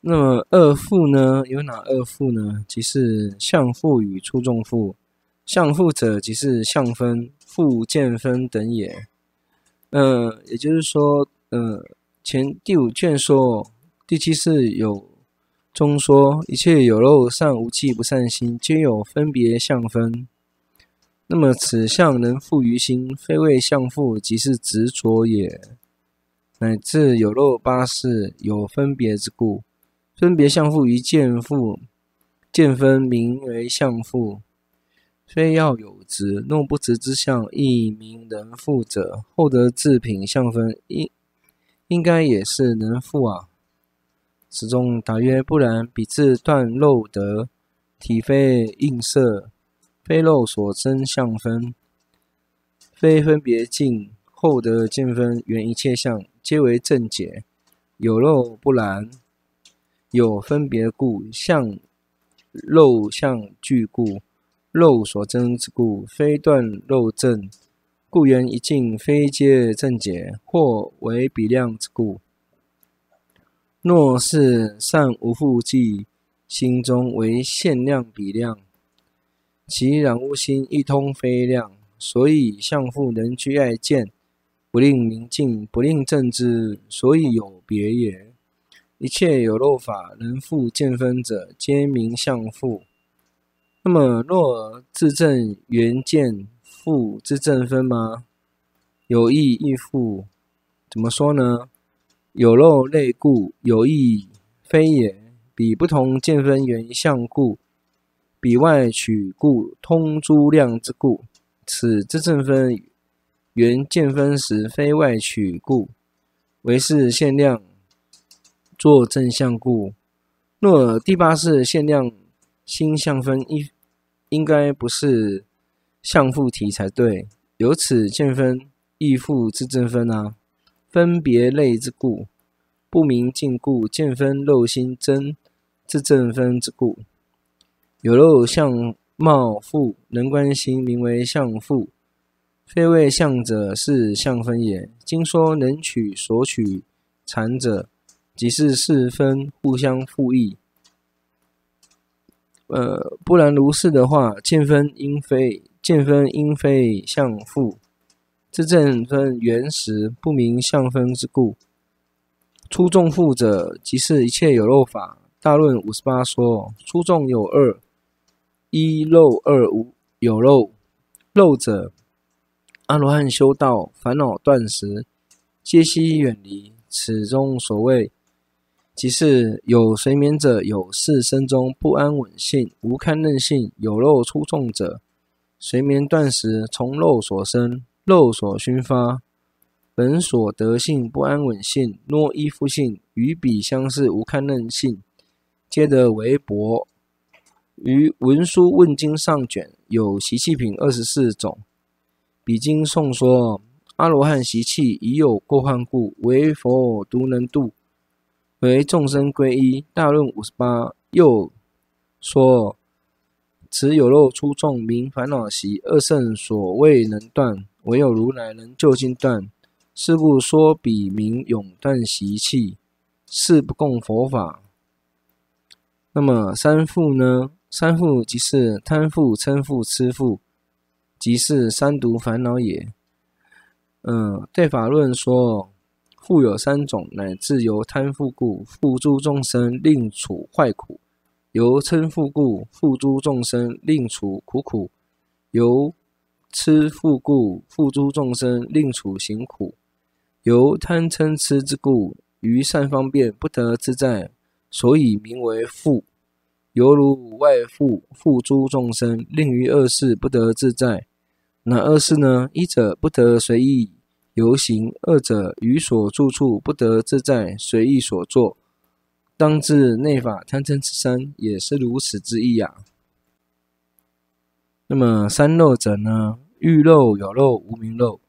那么二负呢？有哪二负呢？即是相负与出众负。相负者，即是相分、负见分等也。呃，也就是说，呃，前第五卷说，第七世有中说，一切有漏善无记不善心，皆有分别相分。那么此相能附于心，非谓相负，即是执着也。乃至有漏八事有分别之故，分别相负于见负，见分名为相负。非要有执，若不执之相，亦名能负者。后得自品相分，应应该也是能负啊。此中答曰：不然，彼自断漏得，体非映色，非漏所生相分，非分别境，后得见分，缘一切相。皆为正解，有漏不然，有分别故，相肉相俱故，肉所增之故，非断肉正，故缘一境非皆正解，或为比量之故。若是善无复记，心中为限量比量，其染污心一通非量，所以相复能居爱见。不令明净，不令正知，所以有别也。一切有漏法能复见分者，皆名相复。那么若自证缘见复之正分吗？有异亦复。怎么说呢？有漏类故，有异非也。彼不同见分缘相故，彼外取故，通诸量之故。此之正分。缘见分时，非外取故，唯是限量若正相故。若第八世限量心相分，应应该不是相复体才对。由此见分亦复之正分啊，分别类之故，不明净故，见分漏心真之正分之故。有漏相貌复，能观心，名为相复。非谓相者，是相分也。经说能取所取缠者，即是四分互相负异。呃，不然如是的话，见分应非见分应非相复，这正分缘时，不明相分之故。初众复者，即是一切有漏法。大论五十八说，初众有二：一漏二无有漏。漏者。阿罗汉修道，烦恼断时，皆悉远离。此中所谓，即是有随眠者，有事生中不安稳性，无堪任性，有漏出众者，随眠断时，从漏所生，漏所熏发，本所得性不安稳性，若依附性，与彼相似，无堪任性，皆得为薄。于文殊问经上卷有习气品二十四种。彼经颂说，阿罗汉习气已有过患故，唯佛独能度，为众生归依。大论五十八又说，此有漏出众名烦恼习，二圣所未能断，唯有如来能究竟断。是故说彼名永断习气，是不共佛法。那么三富呢？三富即是贪富、嗔富、痴富。即是三毒烦恼也。嗯，对法论说，负有三种，乃至由贪富故，负诸众生，令处坏苦；由嗔富故，负诸众生，令处苦苦；由痴富故，负诸众生，令处行苦；由贪嗔痴之故，于善方便不得自在，所以名为富。犹如外负，负诸众生，令于恶事不得自在。哪二事呢？一者不得随意游行，二者于所住处不得自在随意所作。当知内法贪嗔痴三也是如此之意呀、啊。那么三漏者呢？欲漏、有漏、无明漏。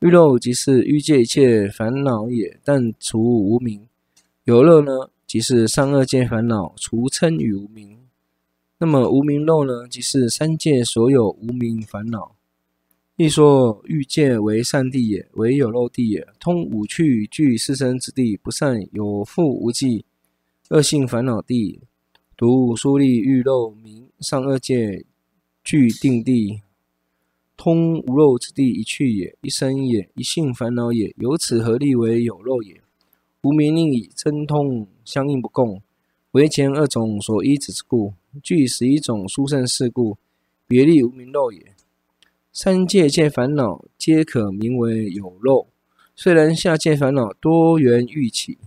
欲漏即是欲界一切烦恼也，但除无明。有漏呢，即是三恶界烦恼，除嗔与无明。那么无明漏呢，即是三界所有无明烦恼。亦说欲界为善地也，为有漏地也，通五趣具四生之地，不善有复无记，恶性烦恼地，独疏利欲漏名上二界俱定地，通无漏之地一趣也，一生也，一性烦恼也。由此何立为有漏也？无明令以真通相应不共，为前二种所依止之故，具十一种殊胜事故，别立无明漏也。三界界烦恼皆可名为有漏，虽然下界烦恼多缘欲起，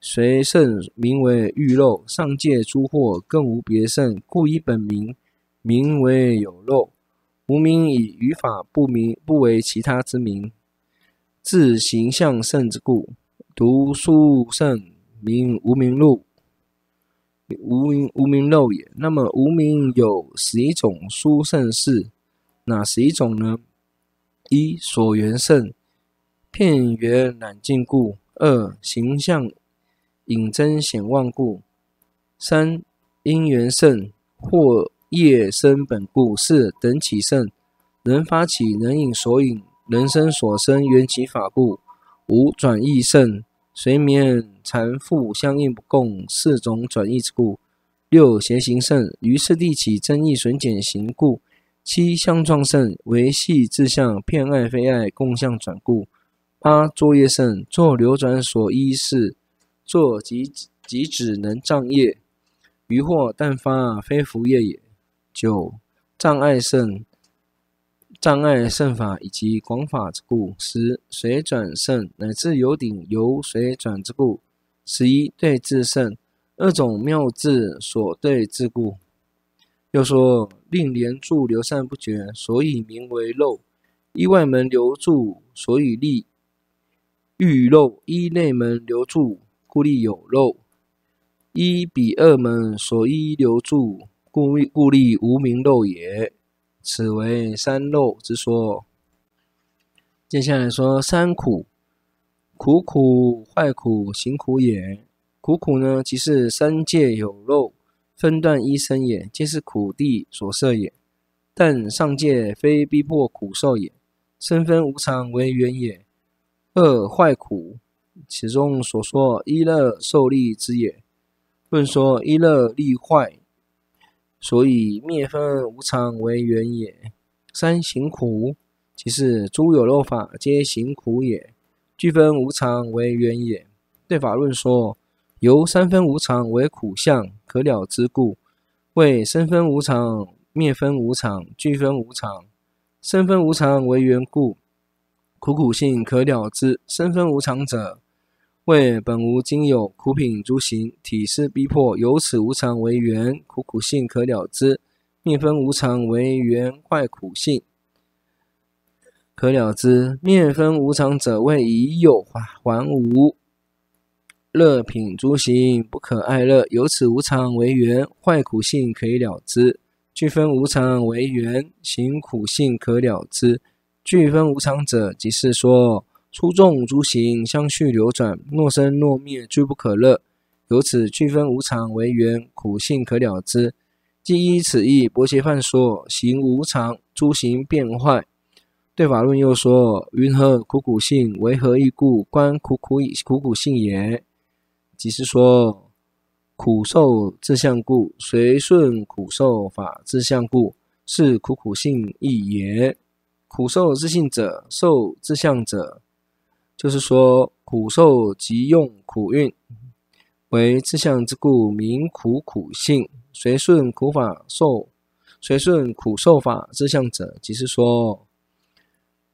随圣名为欲漏。上界诸惑更无别胜，故以本名名为有漏。无名以语法不明，不为其他之名，自形象胜之故，读书圣名无明漏，无名无名漏也。那么无名有十一种殊胜事。哪十一种呢？一所缘胜，片缘染净故；二形象影真显妄故；三因缘胜，或业生本故；四等起胜，能发起能引所引，人生所生缘起法故；五转易胜，随眠缠缚相应不共四种转易之故；六邪行胜，于次第起增益损减行故。七相状胜，为系自相，遍爱非爱，共相转故。八作业胜，作流转所依事，作即即止能障业，余惑但发非福业也。九障碍胜，障碍胜法以及广法之故。十随转胜，乃至有顶由随转之故。十一对治胜，二种妙智所对治故。又说，令连住流散不绝，所以名为漏；依外门流住，所以立欲漏；依内门流住，故立有漏；依彼二门所依流住，故故立无明漏也。此为三漏之说。接下来说三苦：苦苦、坏苦、行苦也。苦苦呢，即是三界有漏。分段一生也，皆是苦地所设也。但上界非逼迫苦受也，生分无常为缘也。二坏苦，其中所说一乐受利之也。论说一乐利坏，所以灭分无常为缘也。三行苦，即是诸有漏法皆行苦也，俱分无常为缘也。对法论说。由三分无常为苦相可了之故，谓生分无常、灭分无常、俱分无常。生分无常为缘故，苦苦性可了之。生分无常者，谓本无今有苦品诸行，体是逼迫，由此无常为缘，苦苦性可了之。灭分无常为缘，坏苦性可了之。灭分无常者，谓已有还无。乐品诸行不可爱乐，由此无常为缘，坏苦性可以了之；俱分无常为缘，行苦性可了之。俱分无常者，即是说粗重诸行相续流转，若生若灭，俱不可乐。由此俱分无常为缘，苦性可了之。即依此义，薄伽梵说行无常，诸行变坏。对法论又说云何苦苦性？为何义故？观苦苦以苦苦性也。即是说，苦受自相故，随顺苦受法自相故，是苦苦性义也。苦受自性者，受自相者，就是说苦受即用苦运为自相之故，名苦苦性。随顺苦法受，随顺苦受法自相者，即是说。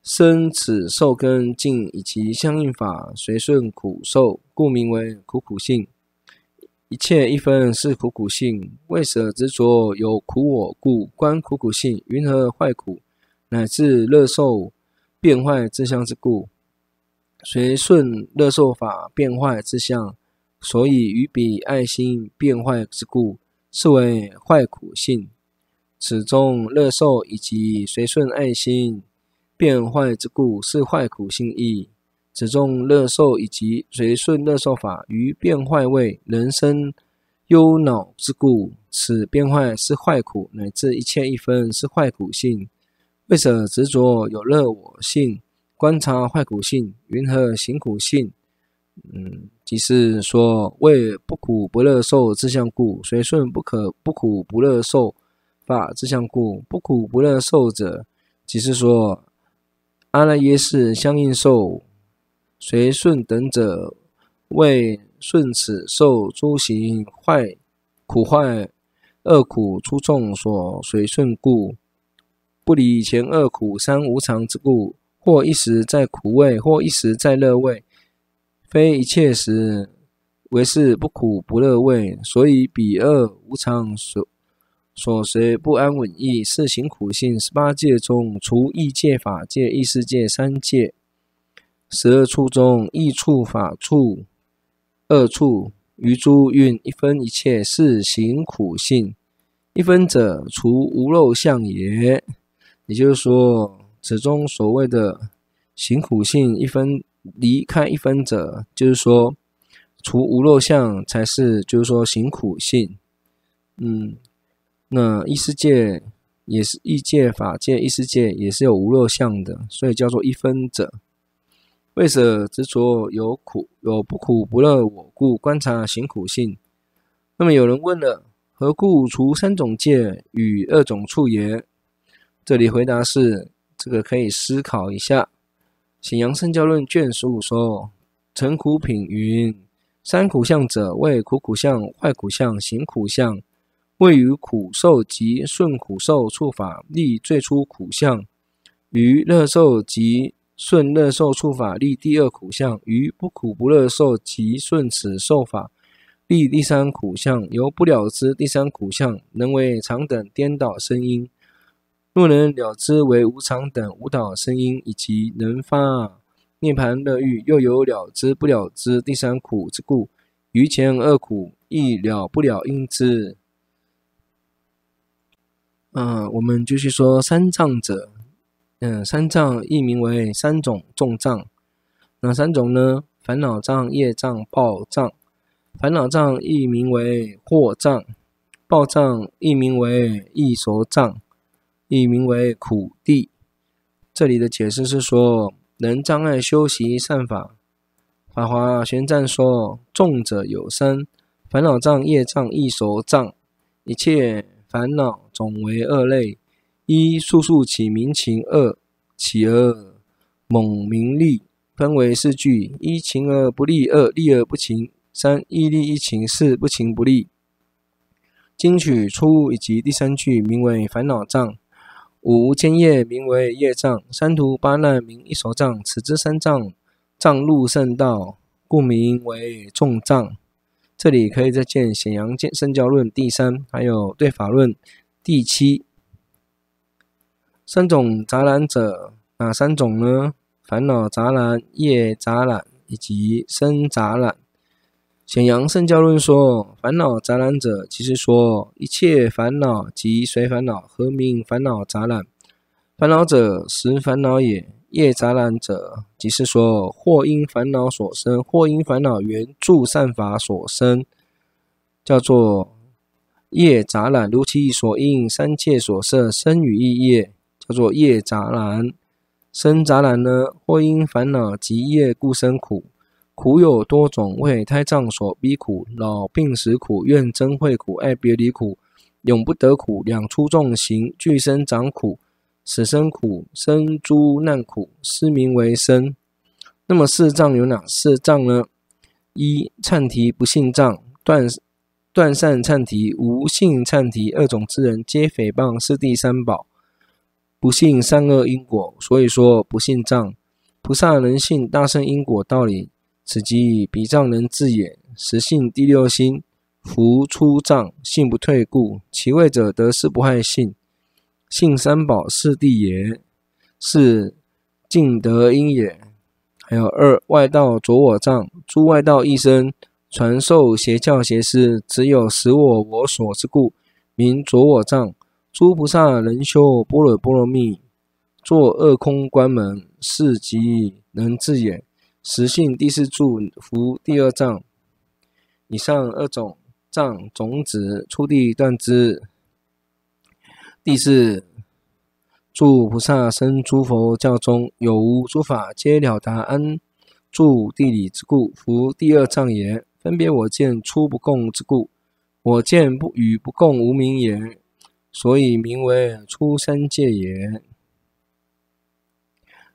生此受根境以及相应法随顺苦受，故名为苦苦性。一切一分是苦苦性，为舍执着有苦我故，观苦苦性云何坏苦，乃至乐受变坏之相之故，随顺乐受法变坏之相，所以于彼爱心变坏之故，是为坏苦性。此中乐受以及随顺爱心。变坏之故是坏苦性义，此中乐受以及随顺乐受法于变坏位人生忧恼之故，此变坏是坏苦，乃至一切一分是坏苦性。为舍执着有乐我性，观察坏苦性，云何行苦性？嗯，即是说为不苦不乐受之相故，随顺不可不苦不乐受法之相故，不苦不乐受者，即是说阿赖耶识相应受随顺等者，为顺此受诸行坏苦坏恶苦出众所随顺故，不离前二苦三无常之故，或一时在苦味，或一时在乐味。非一切时为是不苦不乐味，所以彼二无常所所随不安稳意，是行苦性。十八界中，除异界、法界、异世界三界，十二处中，异处、法处二处，余诸蕴一分一切，是行苦性。一分者，除无漏相也。也就是说，此中所谓的行苦性一分。离开一分者，就是说，除无漏相才是，就是说行苦性。嗯，那异世界也是异界、法界、异世界也是有无漏相的，所以叫做一分者。为舍执着有苦有不苦不乐我故，观察行苦性。那么有人问了，何故除三种界与二种处也？这里回答是，这个可以思考一下。《显扬圣教论》卷十五说：“成苦品云，三苦相者，谓苦苦相、坏苦相、行苦相。位于苦受及顺苦受处法，立最初苦相；于乐受及顺乐受处法，立第二苦相；于不苦不乐受及顺此受法，立第三苦相。由不了知第三苦相，能为常等颠倒声音。”若能了知为无常等无倒声音，以及能发涅槃乐欲，又有了知不了知第三苦之故，于前二苦亦了不了因之。嗯、呃，我们继续说三障者，嗯，三障亦名为三种重障。哪三种呢？烦恼障、业障、报障。烦恼障亦名为惑障，报障亦名为异熟障。亦名为苦地。这里的解释是说，能障碍修习善法。法华玄赞说，重者有三：烦恼障、业障、异熟障。一切烦恼总为二类：一速速起明情；二起而猛名利。分为四句：一情而不利；二利而不情；三亦利一情；四不情不利。经取出以及第三句名为烦恼障。五千业名为业障，三途八难名一熟障。此之三障，障入圣道，故名为众障。这里可以再见《显扬圣教论》第三，还有《对法论》第七。三种杂染者，哪三种呢？烦恼杂染、业杂染以及身杂染。显扬圣教论说，烦恼杂染者，即是说一切烦恼及随烦恼，何名烦恼杂染？烦恼者，实烦恼也。业杂染者，即是说或因烦恼所生，或因烦恼缘助善法所生，叫做业杂染。如其所应三界所摄身语意业，叫做业杂染。生杂染呢，或因烦恼及业故生苦。苦有多种，为胎藏所逼苦、老病死苦、怨憎会苦、爱别离苦、永不得苦、两出众行、俱生长苦、死生苦、生诸难苦，是名为生。那么四障有哪四障呢？一阐提不信障，断断善忏提、无信阐提二种之人，皆诽谤四谛三宝，不信善恶因果，所以说不信障。菩萨能信大圣因果道理。此即彼障人智也。实信第六心，弗出障，信不退故。其位者得四不害信，信三宝四地也，是尽得因也。还有二外道着我障，诸外道一生传授邪教邪师，只有使我我所之故，名着我障。诸菩萨能修般若波罗蜜，作二空关门，是即能治也。实性第四柱，伏第二障。以上二种障种子，初地断之。第四，诸菩萨生诸佛教中有无诸法，皆了达安住地理之故，夫第二障也。分别我见出不共之故，我见不与不共无明也，所以名为出三界也。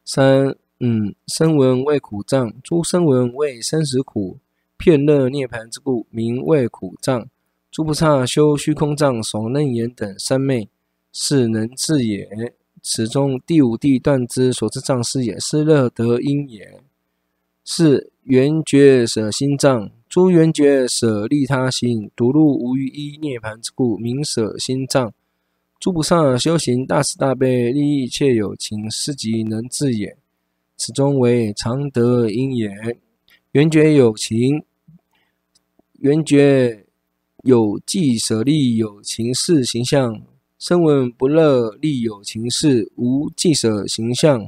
三嗯，声闻为苦障，诸生闻为生死苦，片乐涅槃之故，名为苦障。诸菩萨修虚空藏、首楞严等三昧，是能治也。此中第五地断之所知障是也，是乐得因也。是缘觉舍心障。诸缘觉舍利他心，独入无余依涅槃之故，名舍心藏。诸菩萨修行大慈大悲，利益一切有情，是即能至也。此中为常得因也。缘觉有情，缘觉有即舍利有情事形象，声闻不乐利有情事，无即舍形象。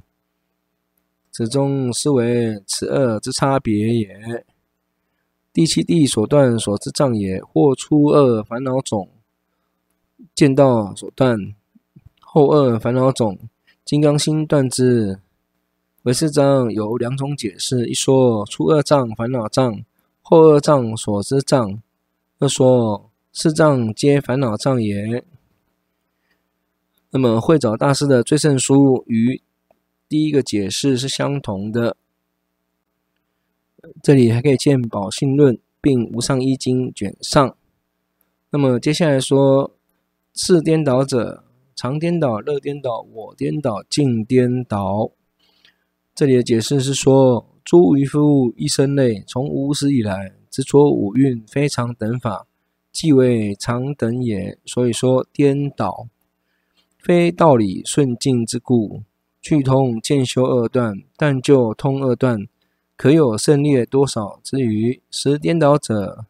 此中是为此二之差别也。第七地所断所知障也，或初二烦恼种见道所断，后二烦恼种金刚心断之。唯识章有两种解释：一说初二障烦恼障，后二障所知障；二说四障皆烦恼障也。那么慧沼大师的最胜书与第一个解释是相同的。这里还可以见《宝性论》并《无上一经》卷上。那么接下来说，次颠倒者，常颠倒、乐颠倒、我颠倒、净颠倒。这里的解释是说，诸愚夫一生类，从无始以来执着五蕴非常等法，即为常等也。所以说颠倒，非道理顺境之故，去通渐修二段，但就通二段。可有胜劣多少之余？十颠倒者，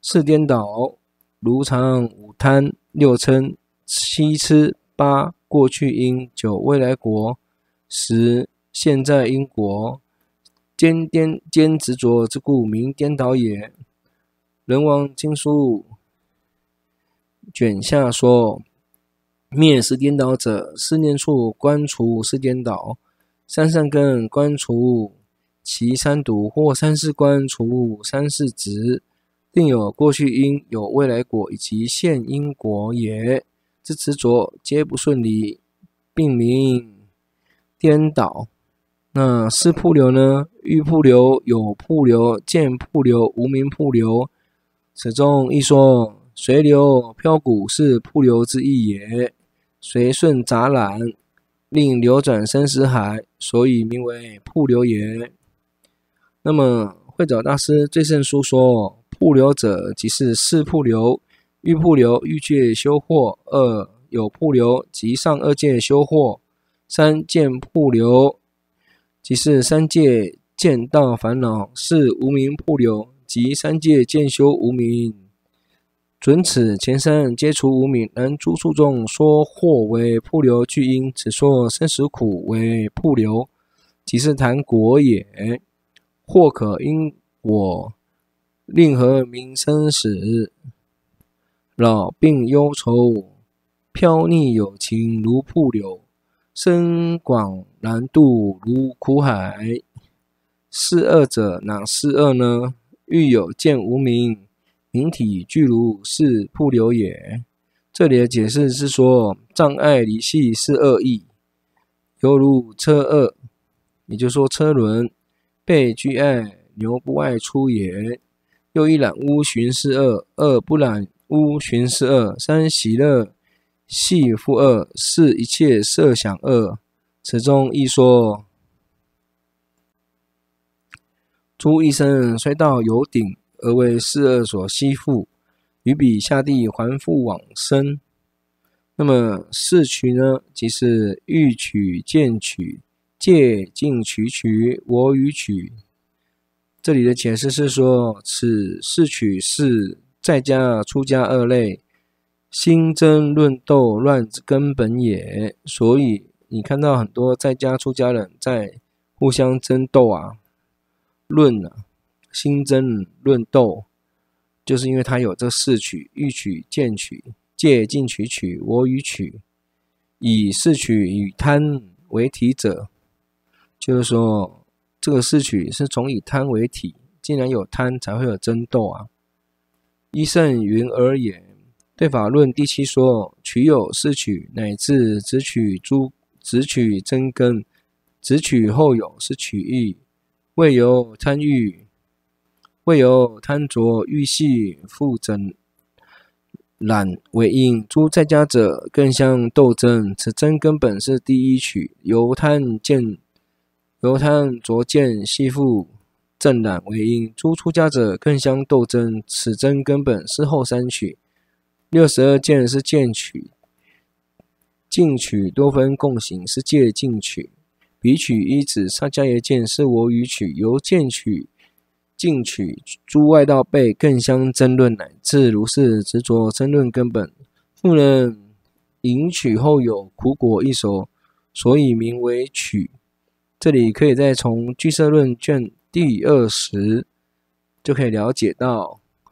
四颠倒，如常五贪六嗔七痴八过去因九未来果十现在因果，兼颠兼执着之故，名颠倒也。人王经书卷下说：灭十颠倒者，四念处观除四颠倒，三善根观除。其三毒或三世官除三世职，另有过去因，有未来果以及现因果也。之执着皆不顺理，并名颠倒。那四瀑流呢？欲瀑流、有瀑流、见瀑流、无名瀑流。此中一说，随流漂谷是瀑流之意也。随顺杂染，令流转生死海，所以名为瀑流也。那么，慧沼大师最胜书说：瀑流者，即是四瀑流：欲瀑流，欲界修惑；二有瀑流，即上二界修惑；三见瀑流，即是三界见道烦恼；四无明瀑流，即三界见修无明。准此前三皆除无明，然诸书中说惑为瀑流具因，只说生死苦为瀑流，即是谈果也。或可因果，令何名生死？老病忧愁，飘溺有情如瀑流，深广难渡如苦海。是二者哪是二呢？欲有见无明，明体具如是瀑流也。这里的解释是说，障碍离系是二义，犹如车二，也就是说车轮。被拘碍，牛不外出也。又一染污寻是二，二不染污寻是二，三喜乐系复二，四一切设想二。此中亦说，诸一生虽到有顶，而为四二所系缚，于彼下地还复往生。那么四取呢，即是欲取、见取。戒禁取取我与取，这里的解释是说，此四取是在家出家二类心争论斗乱之根本也。所以你看到很多在家出家人在互相争斗啊、论啊、心争论斗，就是因为他有这四取：欲取、见取、戒禁取取我与取，以四取与贪为体者。就是说，这个四取是从以贪为体，既然有贪，才会有争斗啊。依圣云而也。对法论第七说：取有四取，乃至只取诸，只取真根，只取后有是取义，未有贪欲，未有贪着欲系复整染为因。诸在家者更相斗争，此真根本是第一取，由贪见，由贪着见系复整染为因。诸出家者更相斗争，此真根本是后三取。六十二见是见取，境取多分共行是戒境取，彼取一指萨迦耶见是我与取，由见取、境取诸外道辈更相争论，乃至如是执着争论根本，复能引取后有苦果一说，所以名为取。这里可以再从俱舍论卷第二十就可以了解到。